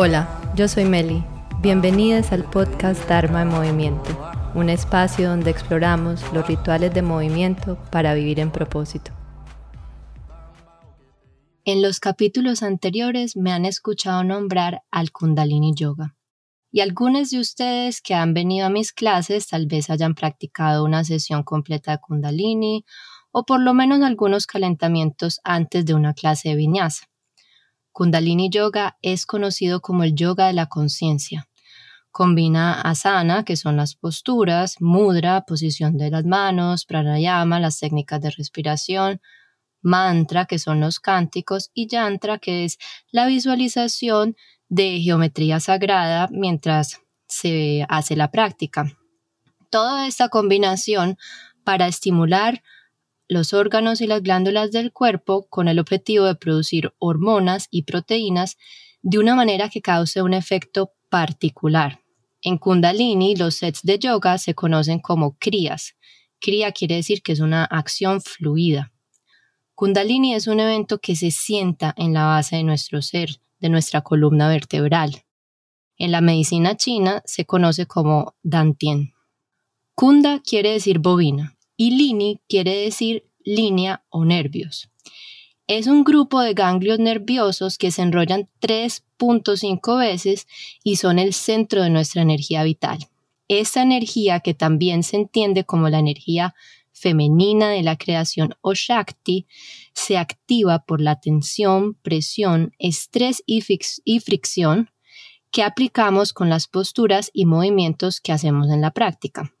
Hola, yo soy Meli. Bienvenidas al podcast Dharma en Movimiento, un espacio donde exploramos los rituales de movimiento para vivir en propósito. En los capítulos anteriores me han escuchado nombrar al Kundalini Yoga. Y algunos de ustedes que han venido a mis clases tal vez hayan practicado una sesión completa de Kundalini o por lo menos algunos calentamientos antes de una clase de vinyasa. Kundalini Yoga es conocido como el yoga de la conciencia. Combina asana, que son las posturas, mudra, posición de las manos, pranayama, las técnicas de respiración, mantra, que son los cánticos, y yantra, que es la visualización de geometría sagrada mientras se hace la práctica. Toda esta combinación para estimular los órganos y las glándulas del cuerpo con el objetivo de producir hormonas y proteínas de una manera que cause un efecto particular. En Kundalini, los sets de yoga se conocen como kriyas. Kriya quiere decir que es una acción fluida. Kundalini es un evento que se sienta en la base de nuestro ser, de nuestra columna vertebral. En la medicina china se conoce como Dantien. Kunda quiere decir bovina y Lini quiere decir línea o nervios. Es un grupo de ganglios nerviosos que se enrollan 3.5 veces y son el centro de nuestra energía vital. Esta energía, que también se entiende como la energía femenina de la creación o Shakti, se activa por la tensión, presión, estrés y, y fricción que aplicamos con las posturas y movimientos que hacemos en la práctica.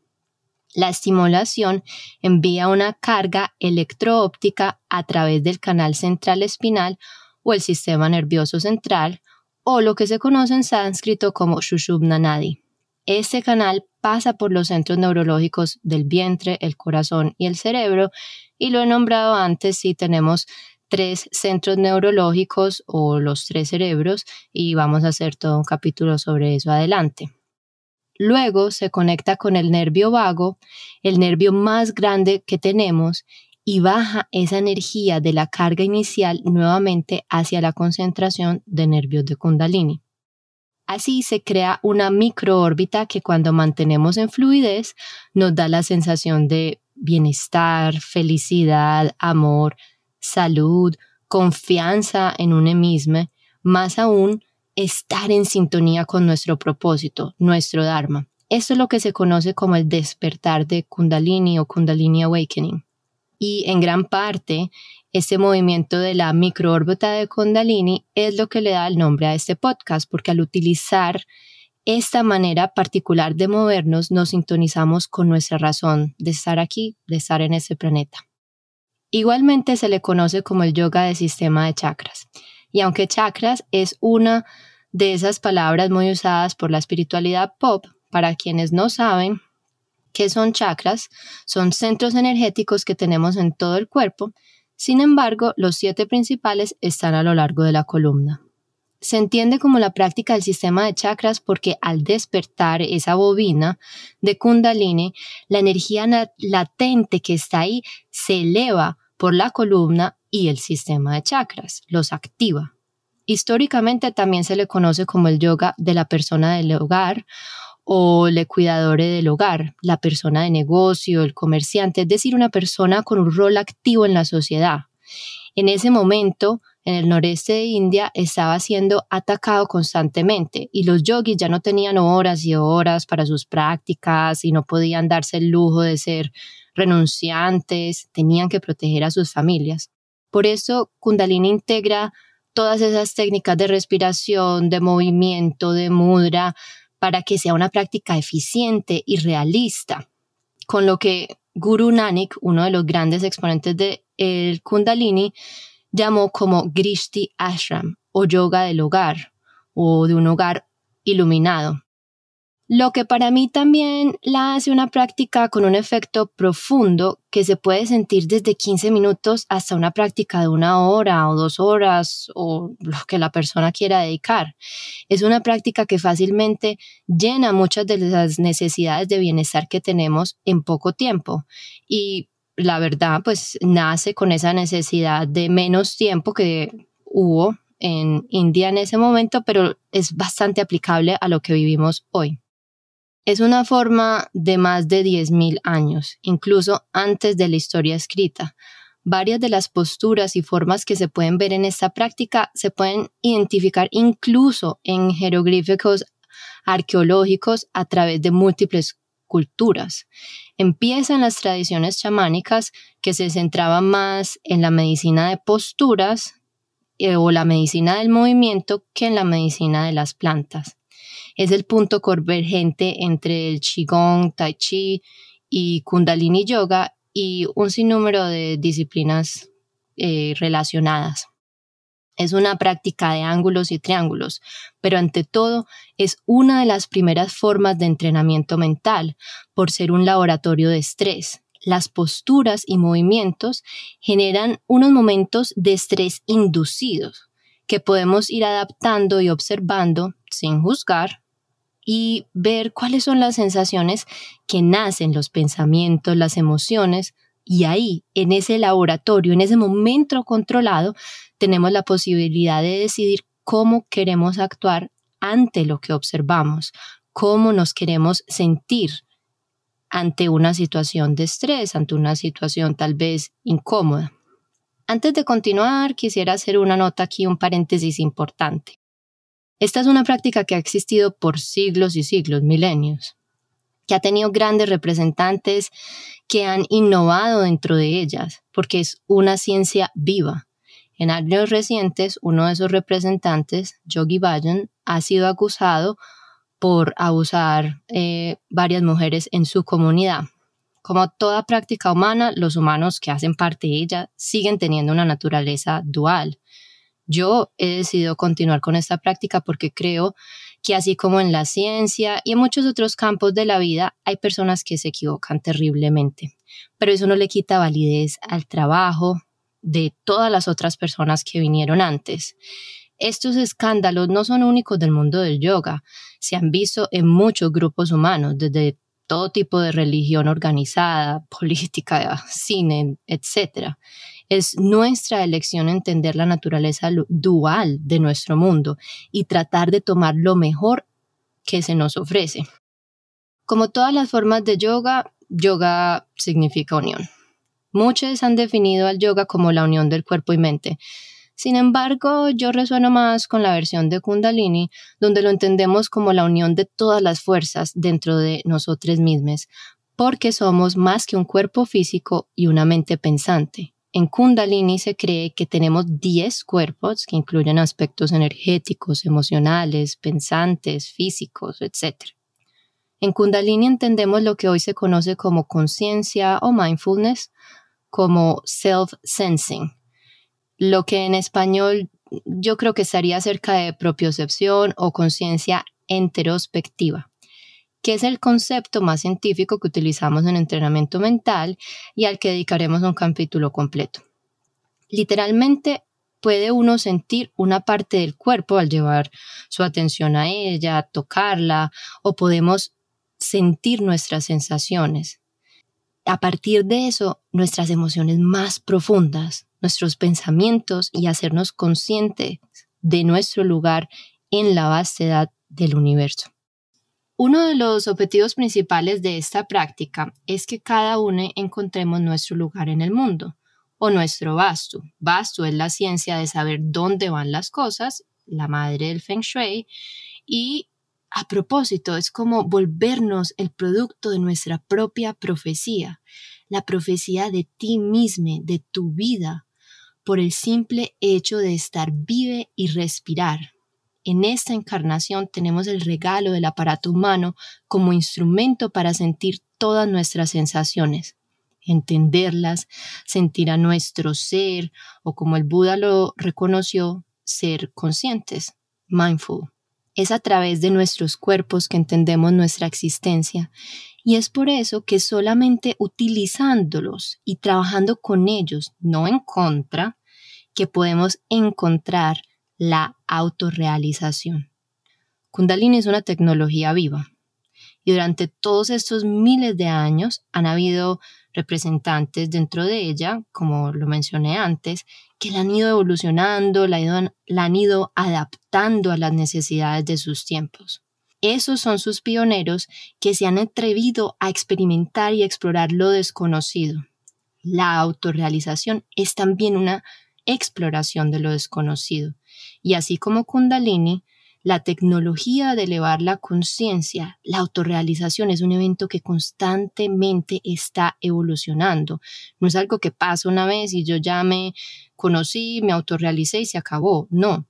La estimulación envía una carga electroóptica a través del canal central espinal o el sistema nervioso central, o lo que se conoce en sánscrito como Shushubna Nadi. Este canal pasa por los centros neurológicos del vientre, el corazón y el cerebro, y lo he nombrado antes si tenemos tres centros neurológicos o los tres cerebros, y vamos a hacer todo un capítulo sobre eso adelante. Luego se conecta con el nervio vago, el nervio más grande que tenemos, y baja esa energía de la carga inicial nuevamente hacia la concentración de nervios de Kundalini. Así se crea una microórbita que cuando mantenemos en fluidez nos da la sensación de bienestar, felicidad, amor, salud, confianza en uno mismo, más aún estar en sintonía con nuestro propósito, nuestro Dharma. Esto es lo que se conoce como el despertar de Kundalini o Kundalini Awakening. Y en gran parte, este movimiento de la microórbita de Kundalini es lo que le da el nombre a este podcast, porque al utilizar esta manera particular de movernos, nos sintonizamos con nuestra razón de estar aquí, de estar en este planeta. Igualmente se le conoce como el yoga de sistema de chakras. Y aunque chakras es una de esas palabras muy usadas por la espiritualidad pop, para quienes no saben qué son chakras, son centros energéticos que tenemos en todo el cuerpo, sin embargo, los siete principales están a lo largo de la columna. Se entiende como la práctica del sistema de chakras porque al despertar esa bobina de kundalini, la energía latente que está ahí se eleva por la columna y el sistema de chakras, los activa. Históricamente también se le conoce como el yoga de la persona del hogar o el cuidador del hogar, la persona de negocio, el comerciante, es decir, una persona con un rol activo en la sociedad. En ese momento, en el noreste de India, estaba siendo atacado constantemente y los yogis ya no tenían horas y horas para sus prácticas y no podían darse el lujo de ser renunciantes, tenían que proteger a sus familias. Por eso Kundalini integra todas esas técnicas de respiración, de movimiento, de mudra, para que sea una práctica eficiente y realista. Con lo que Guru Nanak, uno de los grandes exponentes del Kundalini, llamó como Grishti Ashram o yoga del hogar o de un hogar iluminado. Lo que para mí también la hace una práctica con un efecto profundo que se puede sentir desde 15 minutos hasta una práctica de una hora o dos horas o lo que la persona quiera dedicar. Es una práctica que fácilmente llena muchas de las necesidades de bienestar que tenemos en poco tiempo y la verdad pues nace con esa necesidad de menos tiempo que hubo en India en ese momento, pero es bastante aplicable a lo que vivimos hoy. Es una forma de más de 10.000 años, incluso antes de la historia escrita. Varias de las posturas y formas que se pueden ver en esta práctica se pueden identificar incluso en jeroglíficos arqueológicos a través de múltiples culturas. Empiezan las tradiciones chamánicas que se centraban más en la medicina de posturas eh, o la medicina del movimiento que en la medicina de las plantas. Es el punto convergente entre el Qigong, Tai Chi y Kundalini Yoga y un sinnúmero de disciplinas eh, relacionadas. Es una práctica de ángulos y triángulos, pero ante todo es una de las primeras formas de entrenamiento mental por ser un laboratorio de estrés. Las posturas y movimientos generan unos momentos de estrés inducidos que podemos ir adaptando y observando sin juzgar y ver cuáles son las sensaciones que nacen, los pensamientos, las emociones y ahí, en ese laboratorio, en ese momento controlado, tenemos la posibilidad de decidir cómo queremos actuar ante lo que observamos, cómo nos queremos sentir ante una situación de estrés, ante una situación tal vez incómoda. Antes de continuar, quisiera hacer una nota aquí, un paréntesis importante. Esta es una práctica que ha existido por siglos y siglos, milenios que ha tenido grandes representantes que han innovado dentro de ellas, porque es una ciencia viva. En años recientes, uno de esos representantes, Yogi Bajan, ha sido acusado por abusar eh, varias mujeres en su comunidad. Como toda práctica humana, los humanos que hacen parte de ella siguen teniendo una naturaleza dual. Yo he decidido continuar con esta práctica porque creo que así como en la ciencia y en muchos otros campos de la vida hay personas que se equivocan terriblemente, pero eso no le quita validez al trabajo de todas las otras personas que vinieron antes. Estos escándalos no son únicos del mundo del yoga, se han visto en muchos grupos humanos, desde todo tipo de religión organizada, política, cine, etc. Es nuestra elección entender la naturaleza dual de nuestro mundo y tratar de tomar lo mejor que se nos ofrece. Como todas las formas de yoga, yoga significa unión. Muchos han definido al yoga como la unión del cuerpo y mente. Sin embargo, yo resueno más con la versión de Kundalini, donde lo entendemos como la unión de todas las fuerzas dentro de nosotros mismos, porque somos más que un cuerpo físico y una mente pensante. En Kundalini se cree que tenemos 10 cuerpos que incluyen aspectos energéticos, emocionales, pensantes, físicos, etc. En Kundalini entendemos lo que hoy se conoce como conciencia o mindfulness, como self-sensing, lo que en español yo creo que estaría cerca de propiocepción o conciencia enterospectiva que es el concepto más científico que utilizamos en entrenamiento mental y al que dedicaremos un capítulo completo. Literalmente puede uno sentir una parte del cuerpo al llevar su atención a ella, tocarla, o podemos sentir nuestras sensaciones. A partir de eso, nuestras emociones más profundas, nuestros pensamientos y hacernos conscientes de nuestro lugar en la vastedad del universo. Uno de los objetivos principales de esta práctica es que cada uno encontremos nuestro lugar en el mundo o nuestro vastu. Vastu es la ciencia de saber dónde van las cosas, la madre del feng shui, y a propósito es como volvernos el producto de nuestra propia profecía, la profecía de ti mismo, de tu vida, por el simple hecho de estar vive y respirar en esta encarnación tenemos el regalo del aparato humano como instrumento para sentir todas nuestras sensaciones, entenderlas, sentir a nuestro ser o como el Buda lo reconoció, ser conscientes, mindful. Es a través de nuestros cuerpos que entendemos nuestra existencia y es por eso que solamente utilizándolos y trabajando con ellos, no en contra, que podemos encontrar la autorrealización. Kundalini es una tecnología viva. Y durante todos estos miles de años han habido representantes dentro de ella, como lo mencioné antes, que la han ido evolucionando, la, han ido adaptando a las necesidades de sus tiempos. Esos son sus pioneros que se han atrevido a experimentar y explorar lo desconocido. La autorrealización es también una exploración de lo desconocido. Y así como Kundalini, la tecnología de elevar la conciencia, la autorrealización es un evento que constantemente está evolucionando. No es algo que pasa una vez y yo ya me conocí, me autorrealicé y se acabó. No.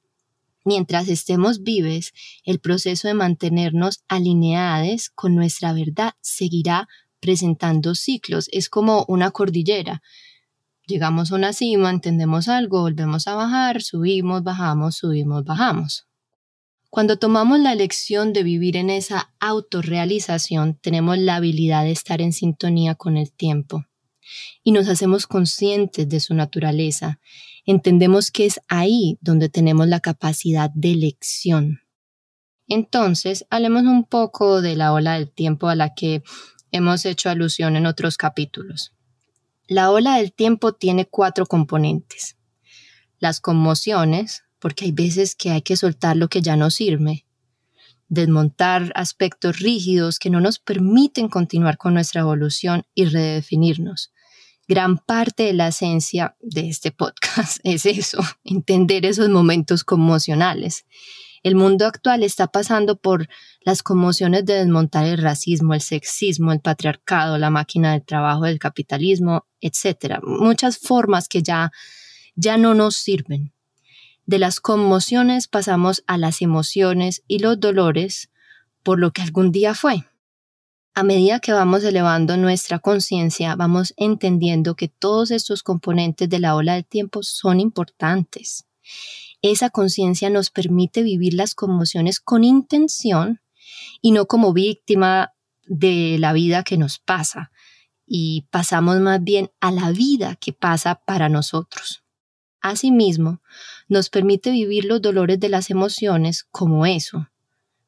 Mientras estemos vives, el proceso de mantenernos alineados con nuestra verdad seguirá presentando ciclos. Es como una cordillera. Llegamos a una cima, entendemos algo, volvemos a bajar, subimos, bajamos, subimos, bajamos. Cuando tomamos la elección de vivir en esa autorrealización, tenemos la habilidad de estar en sintonía con el tiempo y nos hacemos conscientes de su naturaleza. Entendemos que es ahí donde tenemos la capacidad de elección. Entonces, hablemos un poco de la ola del tiempo a la que hemos hecho alusión en otros capítulos. La ola del tiempo tiene cuatro componentes. Las conmociones, porque hay veces que hay que soltar lo que ya no sirve, desmontar aspectos rígidos que no nos permiten continuar con nuestra evolución y redefinirnos. Gran parte de la esencia de este podcast es eso, entender esos momentos conmocionales. El mundo actual está pasando por las conmociones de desmontar el racismo, el sexismo, el patriarcado, la máquina del trabajo, el capitalismo, etc. Muchas formas que ya, ya no nos sirven. De las conmociones pasamos a las emociones y los dolores por lo que algún día fue. A medida que vamos elevando nuestra conciencia, vamos entendiendo que todos estos componentes de la ola del tiempo son importantes. Esa conciencia nos permite vivir las conmociones con intención y no como víctima de la vida que nos pasa, y pasamos más bien a la vida que pasa para nosotros. Asimismo, nos permite vivir los dolores de las emociones como eso,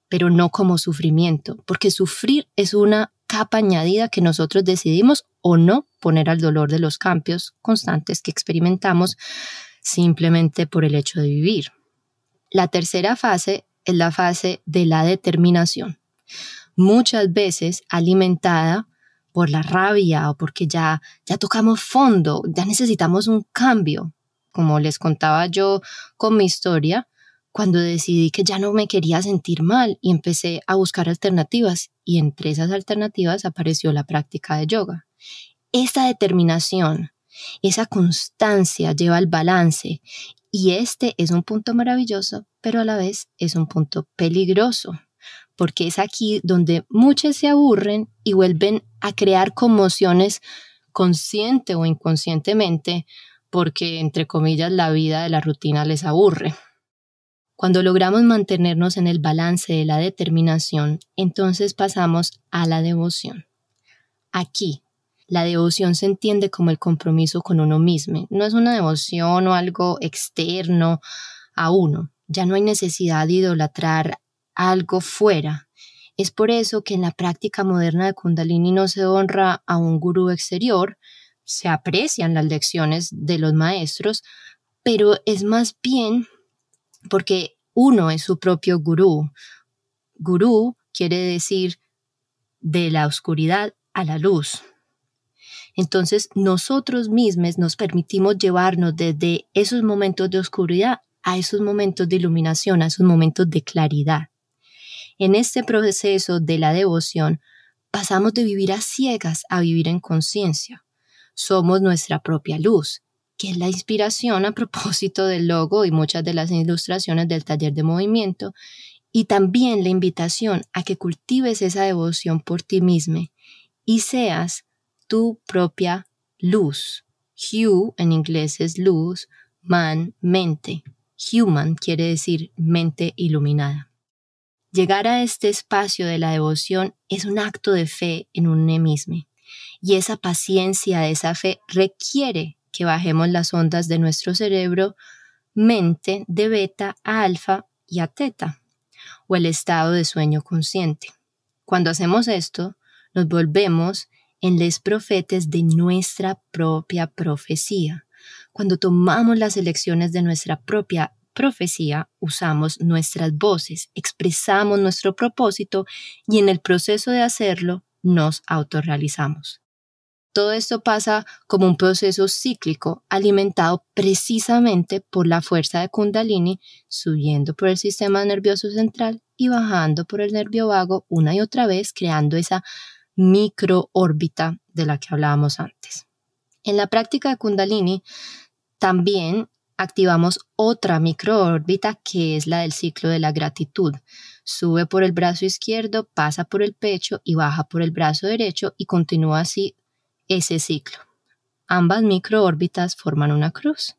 pero no como sufrimiento, porque sufrir es una capa añadida que nosotros decidimos o no poner al dolor de los cambios constantes que experimentamos simplemente por el hecho de vivir. La tercera fase es la fase de la determinación, muchas veces alimentada por la rabia o porque ya, ya tocamos fondo, ya necesitamos un cambio, como les contaba yo con mi historia, cuando decidí que ya no me quería sentir mal y empecé a buscar alternativas y entre esas alternativas apareció la práctica de yoga. Esa determinación, esa constancia lleva al balance y este es un punto maravilloso, pero a la vez es un punto peligroso, porque es aquí donde muchos se aburren y vuelven a crear conmociones consciente o inconscientemente porque, entre comillas, la vida de la rutina les aburre. Cuando logramos mantenernos en el balance de la determinación, entonces pasamos a la devoción. Aquí, la devoción se entiende como el compromiso con uno mismo. No es una devoción o algo externo a uno. Ya no hay necesidad de idolatrar algo fuera. Es por eso que en la práctica moderna de Kundalini no se honra a un gurú exterior, se aprecian las lecciones de los maestros, pero es más bien porque uno es su propio gurú. Gurú quiere decir de la oscuridad a la luz. Entonces nosotros mismos nos permitimos llevarnos desde esos momentos de oscuridad a esos momentos de iluminación, a esos momentos de claridad. En este proceso de la devoción pasamos de vivir a ciegas a vivir en conciencia somos nuestra propia luz, que es la inspiración a propósito del logo y muchas de las ilustraciones del taller de movimiento, y también la invitación a que cultives esa devoción por ti mismo y seas tu propia luz. Hue en inglés es luz, man, mente. Human quiere decir mente iluminada. Llegar a este espacio de la devoción es un acto de fe en un mismo y esa paciencia de esa fe requiere que bajemos las ondas de nuestro cerebro, mente de beta a alfa y a teta, o el estado de sueño consciente. Cuando hacemos esto, nos volvemos en les profetes de nuestra propia profecía. Cuando tomamos las elecciones de nuestra propia profecía, usamos nuestras voces, expresamos nuestro propósito y en el proceso de hacerlo nos autorrealizamos. Todo esto pasa como un proceso cíclico alimentado precisamente por la fuerza de Kundalini, subiendo por el sistema nervioso central y bajando por el nervio vago una y otra vez, creando esa microórbita de la que hablábamos antes. En la práctica de Kundalini también activamos otra microórbita que es la del ciclo de la gratitud. Sube por el brazo izquierdo, pasa por el pecho y baja por el brazo derecho y continúa así ese ciclo. Ambas microórbitas forman una cruz.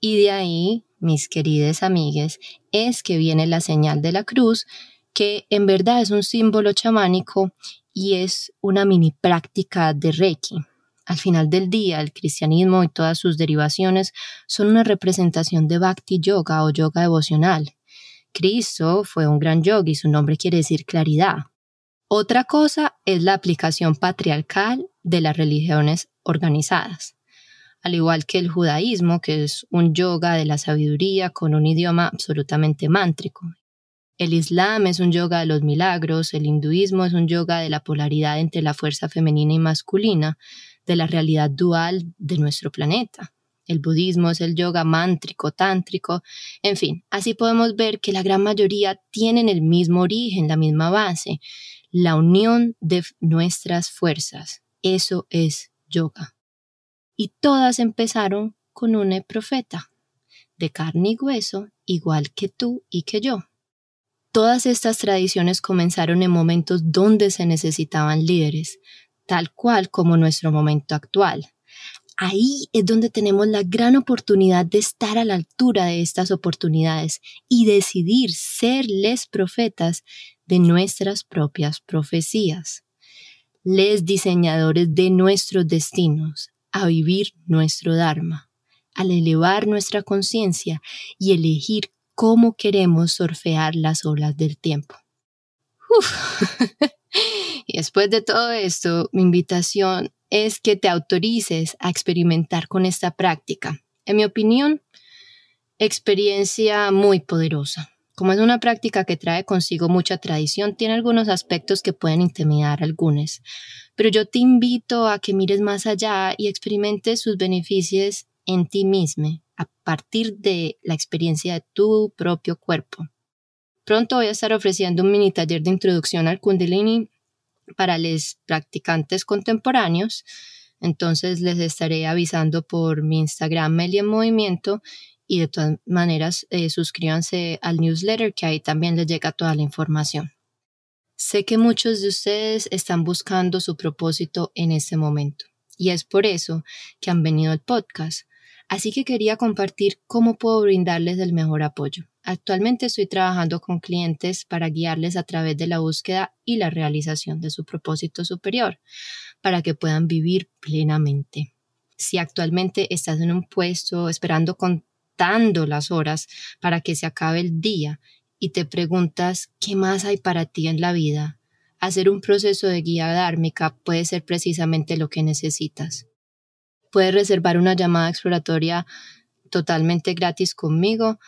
Y de ahí, mis queridas amigas, es que viene la señal de la cruz, que en verdad es un símbolo chamánico y es una mini práctica de Reiki. Al final del día, el cristianismo y todas sus derivaciones son una representación de Bhakti Yoga o yoga devocional. Cristo fue un gran yogi, su nombre quiere decir claridad. Otra cosa es la aplicación patriarcal de las religiones organizadas. Al igual que el judaísmo, que es un yoga de la sabiduría con un idioma absolutamente mántrico. El islam es un yoga de los milagros, el hinduismo es un yoga de la polaridad entre la fuerza femenina y masculina, de la realidad dual de nuestro planeta. El budismo es el yoga mántrico, tántrico, en fin, así podemos ver que la gran mayoría tienen el mismo origen, la misma base, la unión de nuestras fuerzas. Eso es yoga. Y todas empezaron con un profeta, de carne y hueso, igual que tú y que yo. Todas estas tradiciones comenzaron en momentos donde se necesitaban líderes, tal cual como nuestro momento actual. Ahí es donde tenemos la gran oportunidad de estar a la altura de estas oportunidades y decidir ser les profetas de nuestras propias profecías, les diseñadores de nuestros destinos, a vivir nuestro Dharma, al elevar nuestra conciencia y elegir cómo queremos surfear las olas del tiempo. y después de todo esto, mi invitación es que te autorices a experimentar con esta práctica. En mi opinión, experiencia muy poderosa. Como es una práctica que trae consigo mucha tradición, tiene algunos aspectos que pueden intimidar a algunos, pero yo te invito a que mires más allá y experimentes sus beneficios en ti mismo, a partir de la experiencia de tu propio cuerpo. Pronto voy a estar ofreciendo un mini taller de introducción al Kundalini para los practicantes contemporáneos. Entonces les estaré avisando por mi Instagram Meli en Movimiento y de todas maneras eh, suscríbanse al newsletter que ahí también les llega toda la información. Sé que muchos de ustedes están buscando su propósito en este momento y es por eso que han venido al podcast. Así que quería compartir cómo puedo brindarles el mejor apoyo. Actualmente estoy trabajando con clientes para guiarles a través de la búsqueda y la realización de su propósito superior, para que puedan vivir plenamente. Si actualmente estás en un puesto esperando con las horas para que se acabe el día y te preguntas qué más hay para ti en la vida, hacer un proceso de guía dármica puede ser precisamente lo que necesitas. Puedes reservar una llamada exploratoria totalmente gratis conmigo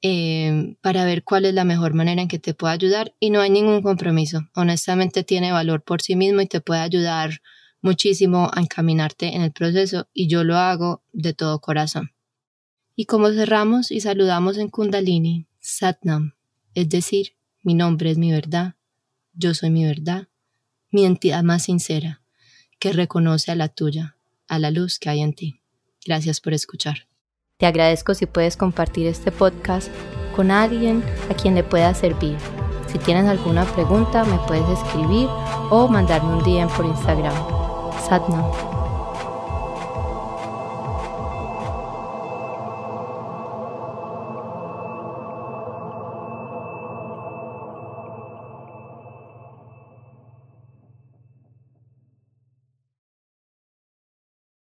em, para ver cuál es la mejor manera en que te pueda ayudar y no hay ningún compromiso. Honestamente tiene valor por sí mismo y te puede ayudar muchísimo a encaminarte en el proceso y yo lo hago de todo corazón. Y como cerramos y saludamos en Kundalini, Satnam, es decir, mi nombre es mi verdad, yo soy mi verdad, mi entidad más sincera, que reconoce a la tuya, a la luz que hay en ti. Gracias por escuchar. Te agradezco si puedes compartir este podcast con alguien a quien le pueda servir. Si tienes alguna pregunta, me puedes escribir o mandarme un DM por Instagram. Satnam.